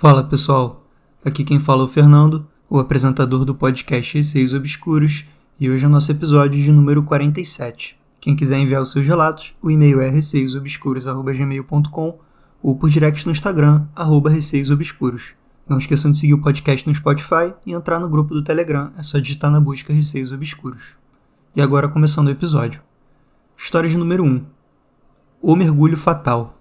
Fala pessoal, aqui quem fala é o Fernando, o apresentador do podcast Receios Obscuros, e hoje é o nosso episódio de número 47. Quem quiser enviar os seus relatos, o e-mail é receiosobscuros.gmail.com ou por direct no Instagram, arroba receiosobscuros. Não esqueçam de seguir o podcast no Spotify e entrar no grupo do Telegram, é só digitar na busca Receios Obscuros. E agora começando o episódio. História de número 1. O Mergulho Fatal.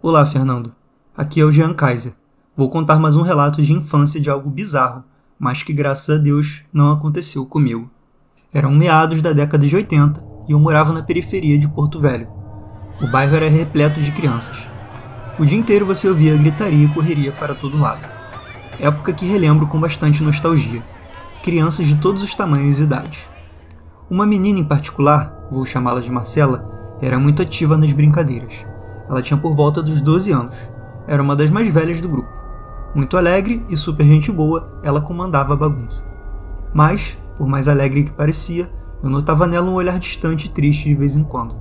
Olá, Fernando. Aqui é o Jean Kaiser. Vou contar mais um relato de infância de algo bizarro, mas que graças a Deus não aconteceu comigo. Eram meados da década de 80 e eu morava na periferia de Porto Velho. O bairro era repleto de crianças. O dia inteiro você ouvia gritaria e correria para todo lado. Época que relembro com bastante nostalgia. Crianças de todos os tamanhos e idades. Uma menina em particular, vou chamá-la de Marcela, era muito ativa nas brincadeiras. Ela tinha por volta dos 12 anos. Era uma das mais velhas do grupo. Muito alegre e super gente boa, ela comandava a bagunça. Mas, por mais alegre que parecia, eu notava nela um olhar distante e triste de vez em quando.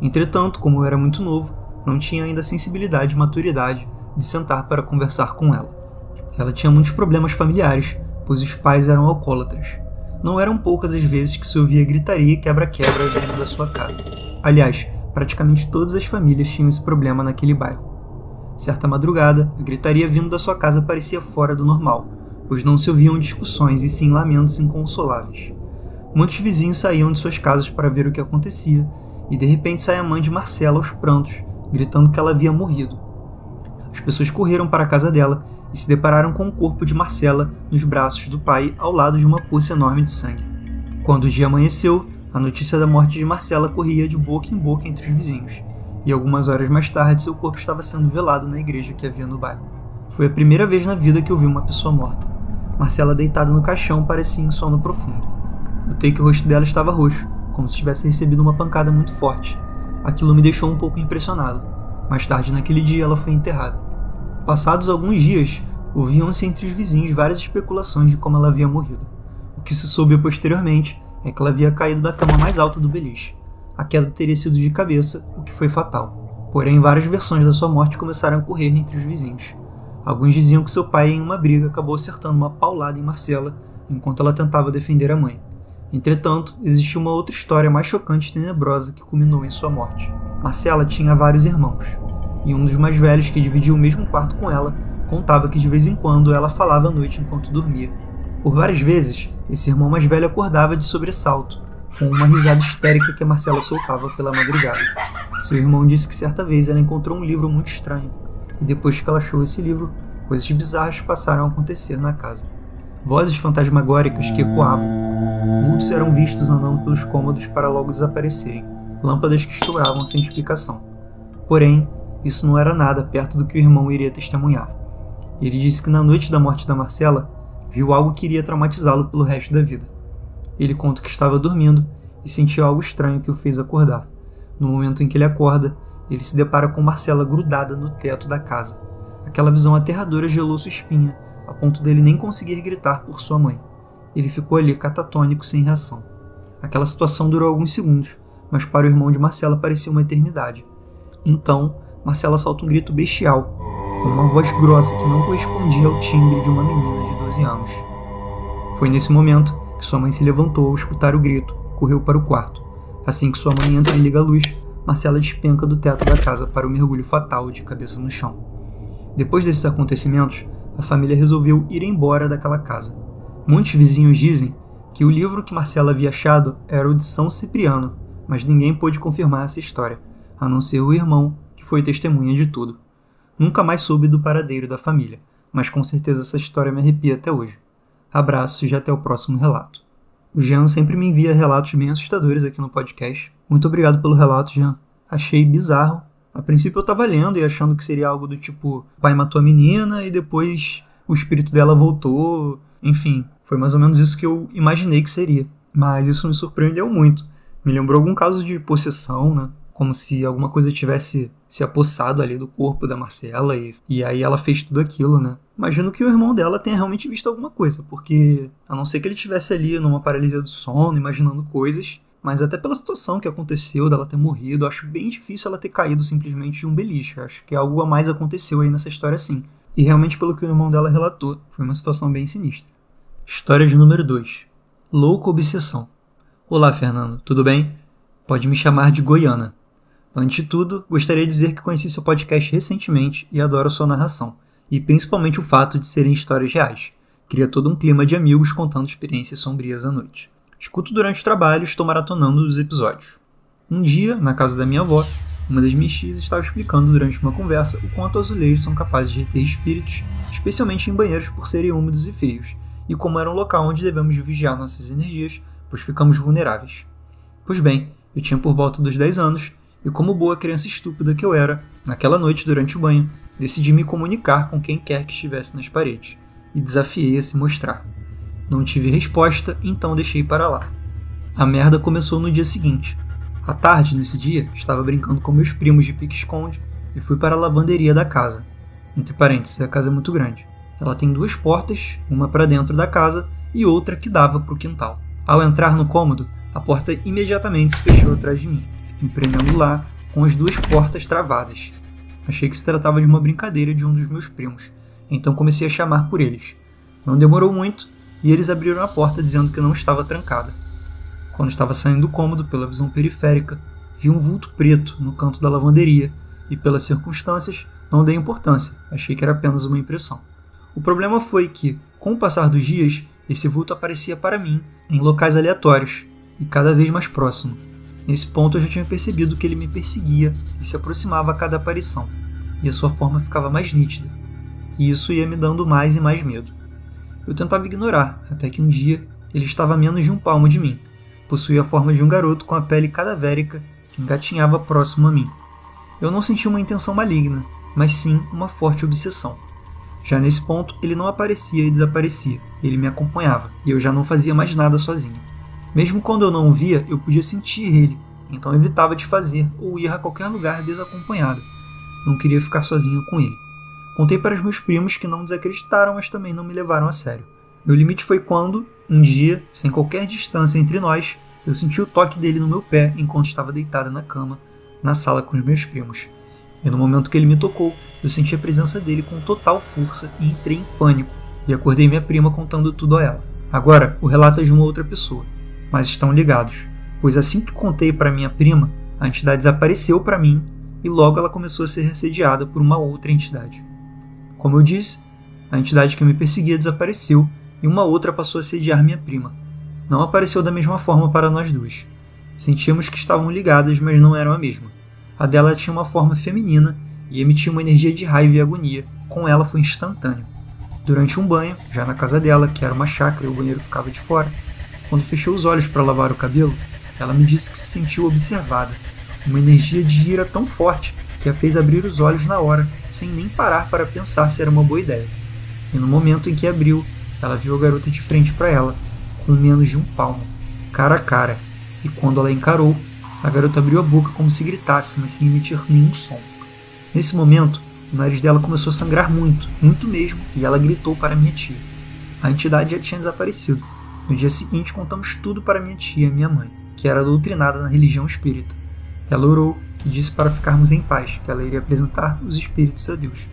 Entretanto, como eu era muito novo, não tinha ainda a sensibilidade e maturidade de sentar para conversar com ela. Ela tinha muitos problemas familiares, pois os pais eram alcoólatras. Não eram poucas as vezes que se ouvia gritaria e quebra-quebra dentro da sua casa. Aliás, praticamente todas as famílias tinham esse problema naquele bairro. Certa madrugada, a gritaria vindo da sua casa parecia fora do normal, pois não se ouviam discussões e sim lamentos inconsoláveis. Muitos vizinhos saíam de suas casas para ver o que acontecia, e de repente sai a mãe de Marcela aos prantos, gritando que ela havia morrido. As pessoas correram para a casa dela e se depararam com o corpo de Marcela nos braços do pai ao lado de uma poça enorme de sangue. Quando o dia amanheceu, a notícia da morte de Marcela corria de boca em boca entre os vizinhos, e algumas horas mais tarde seu corpo estava sendo velado na igreja que havia no bairro. Foi a primeira vez na vida que eu vi uma pessoa morta. Marcela deitada no caixão parecia em sono profundo. Notei que o rosto dela estava roxo, como se tivesse recebido uma pancada muito forte. Aquilo me deixou um pouco impressionado. Mais tarde naquele dia ela foi enterrada. Passados alguns dias, ouviam-se entre os vizinhos várias especulações de como ela havia morrido. O que se soube posteriormente é que ela havia caído da cama mais alta do beliche a queda teria sido de cabeça, o que foi fatal. Porém, várias versões da sua morte começaram a correr entre os vizinhos. Alguns diziam que seu pai, em uma briga, acabou acertando uma paulada em Marcela enquanto ela tentava defender a mãe. Entretanto, existiu uma outra história mais chocante e tenebrosa que culminou em sua morte. Marcela tinha vários irmãos, e um dos mais velhos, que dividia o mesmo quarto com ela, contava que de vez em quando ela falava à noite enquanto dormia. Por várias vezes, esse irmão mais velho acordava de sobressalto com uma risada histérica que a Marcela soltava pela madrugada. Seu irmão disse que certa vez ela encontrou um livro muito estranho, e depois que ela achou esse livro, coisas bizarras passaram a acontecer na casa. Vozes fantasmagóricas que ecoavam. Vultos eram vistos andando pelos cômodos para logo desaparecerem. Lâmpadas que estouravam sem explicação. Porém, isso não era nada perto do que o irmão iria testemunhar. Ele disse que na noite da morte da Marcela, viu algo que iria traumatizá-lo pelo resto da vida. Ele conta que estava dormindo e sentiu algo estranho que o fez acordar. No momento em que ele acorda, ele se depara com Marcela grudada no teto da casa. Aquela visão aterradora gelou sua espinha, a ponto dele nem conseguir gritar por sua mãe. Ele ficou ali catatônico, sem reação. Aquela situação durou alguns segundos, mas para o irmão de Marcela parecia uma eternidade. Então, Marcela solta um grito bestial, com uma voz grossa que não correspondia ao timbre de uma menina de 12 anos. Foi nesse momento que sua mãe se levantou ao escutar o grito e correu para o quarto. Assim que sua mãe entra e liga a luz, Marcela despenca do teto da casa para o mergulho fatal de cabeça no chão. Depois desses acontecimentos, a família resolveu ir embora daquela casa. Muitos vizinhos dizem que o livro que Marcela havia achado era o de São Cipriano, mas ninguém pôde confirmar essa história, a não ser o irmão, que foi testemunha de tudo. Nunca mais soube do paradeiro da família, mas com certeza essa história me arrepia até hoje. Abraços e até o próximo relato. O Jean sempre me envia relatos bem assustadores aqui no podcast. Muito obrigado pelo relato, Jean. Achei bizarro. A princípio eu tava lendo e achando que seria algo do tipo: o pai matou a menina e depois o espírito dela voltou. Enfim, foi mais ou menos isso que eu imaginei que seria. Mas isso me surpreendeu muito. Me lembrou algum caso de possessão, né? Como se alguma coisa tivesse se apossado ali do corpo da Marcela e, e aí ela fez tudo aquilo, né? Imagino que o irmão dela tenha realmente visto alguma coisa, porque a não ser que ele estivesse ali numa paralisia do sono, imaginando coisas, mas até pela situação que aconteceu dela ter morrido, acho bem difícil ela ter caído simplesmente de um beliche. Acho que algo a mais aconteceu aí nessa história sim. E realmente, pelo que o irmão dela relatou, foi uma situação bem sinistra. História de número 2. Louca Obsessão. Olá, Fernando, tudo bem? Pode me chamar de Goiana. Antes de tudo, gostaria de dizer que conheci seu podcast recentemente e adoro sua narração, e principalmente o fato de serem histórias reais. Cria todo um clima de amigos contando experiências sombrias à noite. Escuto durante o trabalho e estou maratonando os episódios. Um dia, na casa da minha avó, uma das minhas tias estava explicando durante uma conversa o quanto azulejos são capazes de reter espíritos, especialmente em banheiros por serem úmidos e frios, e como era um local onde devemos vigiar nossas energias, pois ficamos vulneráveis. Pois bem, eu tinha por volta dos 10 anos, e como boa criança estúpida que eu era, naquela noite durante o banho, decidi me comunicar com quem quer que estivesse nas paredes, e desafiei a se mostrar. Não tive resposta, então deixei para lá. A merda começou no dia seguinte. À tarde, nesse dia, estava brincando com meus primos de pique-esconde e fui para a lavanderia da casa. Entre parênteses, a casa é muito grande. Ela tem duas portas, uma para dentro da casa e outra que dava para o quintal. Ao entrar no cômodo, a porta imediatamente se fechou atrás de mim, me prendendo lá com as duas portas travadas. Achei que se tratava de uma brincadeira de um dos meus primos, então comecei a chamar por eles. Não demorou muito e eles abriram a porta dizendo que não estava trancada. Quando estava saindo do cômodo pela visão periférica, vi um vulto preto no canto da lavanderia e, pelas circunstâncias, não dei importância, achei que era apenas uma impressão. O problema foi que, com o passar dos dias, esse vulto aparecia para mim em locais aleatórios e cada vez mais próximo. Nesse ponto eu já tinha percebido que ele me perseguia e se aproximava a cada aparição, e a sua forma ficava mais nítida. E isso ia me dando mais e mais medo. Eu tentava ignorar, até que um dia ele estava a menos de um palmo de mim, possuía a forma de um garoto com a pele cadavérica que engatinhava próximo a mim. Eu não senti uma intenção maligna, mas sim uma forte obsessão. Já nesse ponto, ele não aparecia e desaparecia, ele me acompanhava, e eu já não fazia mais nada sozinho. Mesmo quando eu não via, eu podia sentir ele, então evitava de fazer ou ir a qualquer lugar desacompanhado. Não queria ficar sozinho com ele. Contei para os meus primos que não desacreditaram, mas também não me levaram a sério. Meu limite foi quando, um dia, sem qualquer distância entre nós, eu senti o toque dele no meu pé enquanto estava deitada na cama, na sala com os meus primos. E no momento que ele me tocou, eu senti a presença dele com total força e entrei em pânico e acordei minha prima contando tudo a ela. Agora, o relato é de uma outra pessoa, mas estão ligados, pois assim que contei para minha prima, a entidade desapareceu para mim e logo ela começou a ser assediada por uma outra entidade. Como eu disse, a entidade que me perseguia desapareceu e uma outra passou a sediar minha prima. Não apareceu da mesma forma para nós duas. Sentíamos que estavam ligadas, mas não eram a mesma. A dela tinha uma forma feminina e emitia uma energia de raiva e agonia. Com ela foi instantâneo. Durante um banho, já na casa dela, que era uma chácara e o banheiro ficava de fora, quando fechou os olhos para lavar o cabelo, ela me disse que se sentiu observada. Uma energia de ira tão forte que a fez abrir os olhos na hora, sem nem parar para pensar se era uma boa ideia. E no momento em que abriu, ela viu a garota de frente para ela, com menos de um palmo, cara a cara, e quando ela encarou, a garota abriu a boca como se gritasse, mas sem emitir nenhum som. Nesse momento, o nariz dela começou a sangrar muito, muito mesmo, e ela gritou para minha tia. A entidade já tinha desaparecido. No dia seguinte, contamos tudo para minha tia, minha mãe, que era doutrinada na religião espírita. Ela orou e disse para ficarmos em paz, que ela iria apresentar os espíritos a Deus.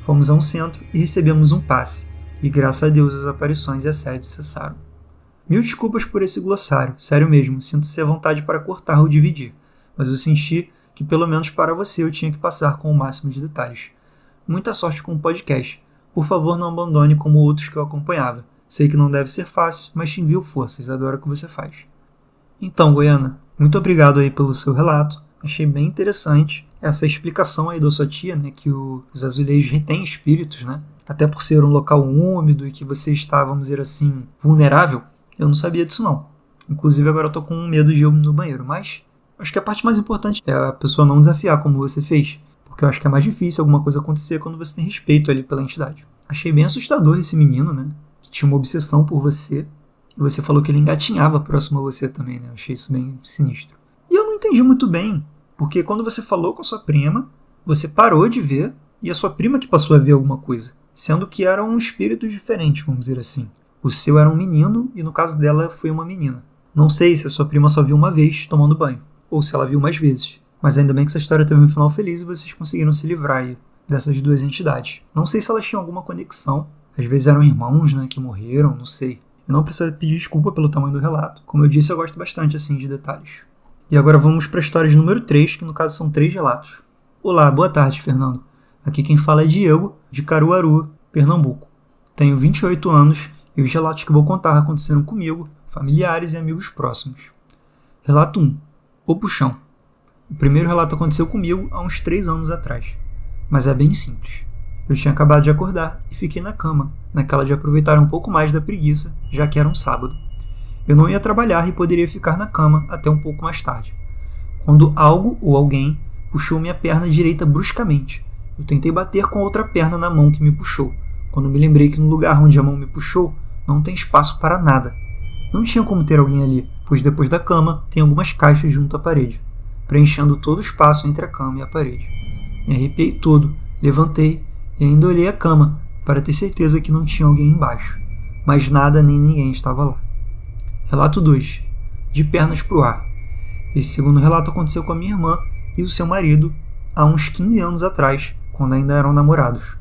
Fomos a um centro e recebemos um passe, e graças a Deus as aparições e assédios cessaram. Mil desculpas por esse glossário, sério mesmo, sinto-se à vontade para cortar ou dividir, mas eu senti que pelo menos para você eu tinha que passar com o máximo de detalhes. Muita sorte com o podcast. Por favor, não abandone como outros que eu acompanhava. Sei que não deve ser fácil, mas te envio forças, adoro o que você faz. Então, Goiana, muito obrigado aí pelo seu relato. Achei bem interessante essa explicação aí da sua tia, né, que o, os azulejos retêm espíritos, né? até por ser um local úmido e que você está, vamos dizer assim, vulnerável, eu não sabia disso não. Inclusive agora eu tô com medo de ir no banheiro, mas acho que a parte mais importante é a pessoa não desafiar como você fez, porque eu acho que é mais difícil alguma coisa acontecer quando você tem respeito ali pela entidade. Achei bem assustador esse menino, né, tinha uma obsessão por você, e você falou que ele engatinhava próximo a você também, né, eu achei isso bem sinistro. E eu não entendi muito bem, porque quando você falou com a sua prima, você parou de ver e a sua prima que passou a ver alguma coisa sendo que eram espíritos diferentes, vamos dizer assim. O seu era um menino e no caso dela foi uma menina. Não sei se a sua prima só viu uma vez tomando banho, ou se ela viu mais vezes. Mas ainda bem que essa história teve um final feliz e vocês conseguiram se livrar dessas duas entidades. Não sei se elas tinham alguma conexão, às vezes eram irmãos, né, que morreram, não sei. Eu não preciso pedir desculpa pelo tamanho do relato. Como eu disse, eu gosto bastante assim de detalhes. E agora vamos para a história de número 3, que no caso são três relatos. Olá, boa tarde, Fernando. Aqui quem fala é Diego, de Caruaru, Pernambuco. Tenho 28 anos e os relatos que vou contar aconteceram comigo, familiares e amigos próximos. Relato 1. O Puxão. O primeiro relato aconteceu comigo há uns 3 anos atrás, mas é bem simples. Eu tinha acabado de acordar e fiquei na cama, naquela de aproveitar um pouco mais da preguiça, já que era um sábado. Eu não ia trabalhar e poderia ficar na cama até um pouco mais tarde. Quando algo ou alguém puxou minha perna direita bruscamente. Eu tentei bater com a outra perna na mão que me puxou, quando me lembrei que no lugar onde a mão me puxou não tem espaço para nada. Não tinha como ter alguém ali, pois depois da cama tem algumas caixas junto à parede, preenchendo todo o espaço entre a cama e a parede. Me arrepiei todo, levantei e ainda olhei a cama para ter certeza que não tinha alguém embaixo, mas nada nem ninguém estava lá. Relato 2: De pernas para o ar. Esse segundo relato aconteceu com a minha irmã e o seu marido há uns 15 anos atrás, quando ainda eram namorados.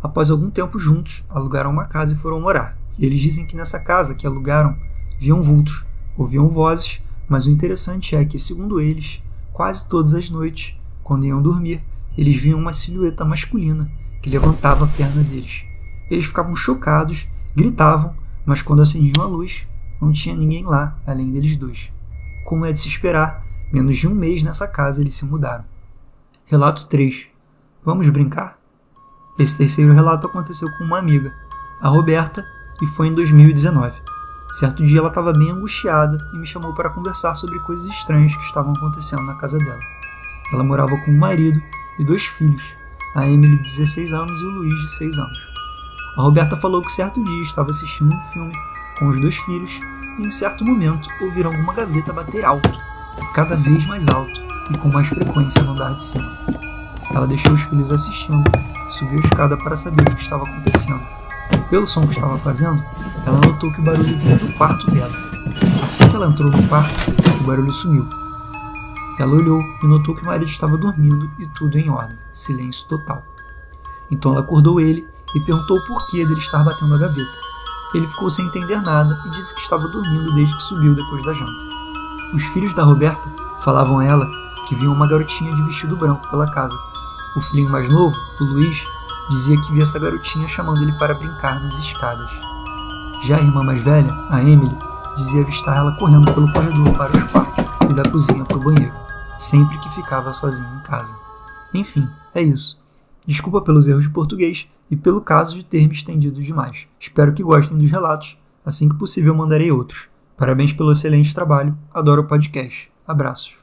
Após algum tempo juntos, alugaram uma casa e foram morar. E eles dizem que nessa casa que alugaram viam vultos, ouviam vozes, mas o interessante é que, segundo eles, quase todas as noites, quando iam dormir, eles viam uma silhueta masculina que levantava a perna deles. Eles ficavam chocados, gritavam, mas quando acendiam a luz, não tinha ninguém lá além deles dois. Como é de se esperar, menos de um mês nessa casa eles se mudaram. Relato 3. Vamos brincar? Esse terceiro relato aconteceu com uma amiga, a Roberta, e foi em 2019. Certo dia ela estava bem angustiada e me chamou para conversar sobre coisas estranhas que estavam acontecendo na casa dela. Ela morava com um marido e dois filhos, a Emily de 16 anos e o Luiz de 6 anos. A Roberta falou que certo dia estava assistindo um filme com os dois filhos e em certo momento ouviram alguma gaveta bater alto, cada vez mais alto e com mais frequência no andar de cima. Ela deixou os filhos assistindo e subiu a escada para saber o que estava acontecendo. Pelo som que estava fazendo, ela notou que o barulho vinha do quarto dela. Assim que ela entrou no quarto, o barulho sumiu ela olhou e notou que o marido estava dormindo e tudo em ordem, silêncio total. Então ela acordou ele e perguntou o porquê dele estar batendo a gaveta. Ele ficou sem entender nada e disse que estava dormindo desde que subiu depois da janta. Os filhos da Roberta falavam a ela que viam uma garotinha de vestido branco pela casa. O filhinho mais novo, o Luiz, dizia que via essa garotinha chamando ele para brincar nas escadas. Já a irmã mais velha, a Emily, dizia avistar ela correndo pelo corredor para os quartos e da cozinha para o banheiro sempre que ficava sozinho em casa. Enfim, é isso. Desculpa pelos erros de português e pelo caso de ter me estendido demais. Espero que gostem dos relatos. Assim que possível, mandarei outros. Parabéns pelo excelente trabalho. Adoro o podcast. Abraços.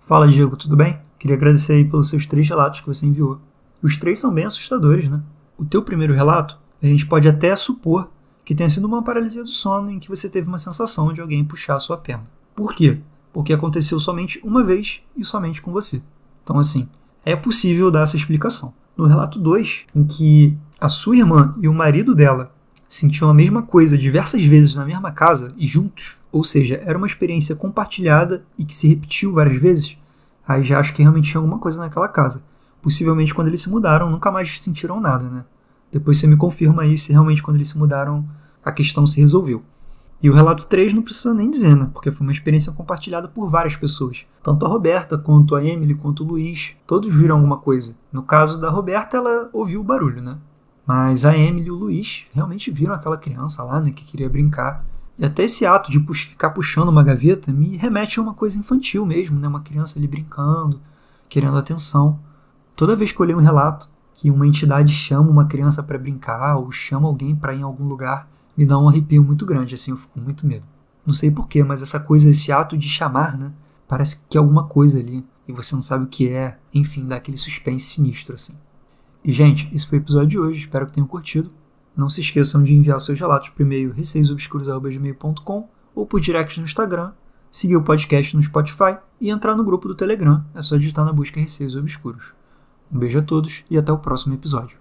Fala, Diego, tudo bem? Queria agradecer aí pelos seus três relatos que você enviou. Os três são bem assustadores, né? O teu primeiro relato, a gente pode até supor que tenha sido uma paralisia do sono em que você teve uma sensação de alguém puxar a sua perna. Por quê? Porque aconteceu somente uma vez e somente com você. Então, assim, é possível dar essa explicação. No relato 2, em que a sua irmã e o marido dela sentiam a mesma coisa diversas vezes na mesma casa e juntos, ou seja, era uma experiência compartilhada e que se repetiu várias vezes, aí já acho que realmente tinha alguma coisa naquela casa. Possivelmente quando eles se mudaram, nunca mais sentiram nada, né? Depois você me confirma aí se realmente quando eles se mudaram a questão se resolveu. E o relato 3 não precisa nem dizer, né? Porque foi uma experiência compartilhada por várias pessoas. Tanto a Roberta, quanto a Emily, quanto o Luiz. Todos viram alguma coisa. No caso da Roberta, ela ouviu o barulho, né? Mas a Emily e o Luiz realmente viram aquela criança lá, né? Que queria brincar. E até esse ato de pux ficar puxando uma gaveta me remete a uma coisa infantil mesmo, né? Uma criança ali brincando, querendo atenção. Toda vez que eu leio um relato que uma entidade chama uma criança para brincar ou chama alguém para ir em algum lugar, me dá um arrepio muito grande, assim, eu fico com muito medo. Não sei porquê, mas essa coisa, esse ato de chamar, né? Parece que é alguma coisa ali e você não sabe o que é, enfim, dá aquele suspense sinistro, assim. E, gente, esse foi o episódio de hoje, espero que tenham curtido. Não se esqueçam de enviar seus relatos por e-mail receiosobscuros.gmail.com ou por direct no Instagram, seguir o podcast no Spotify e entrar no grupo do Telegram, é só digitar na busca Receios Obscuros. Um beijo a todos e até o próximo episódio.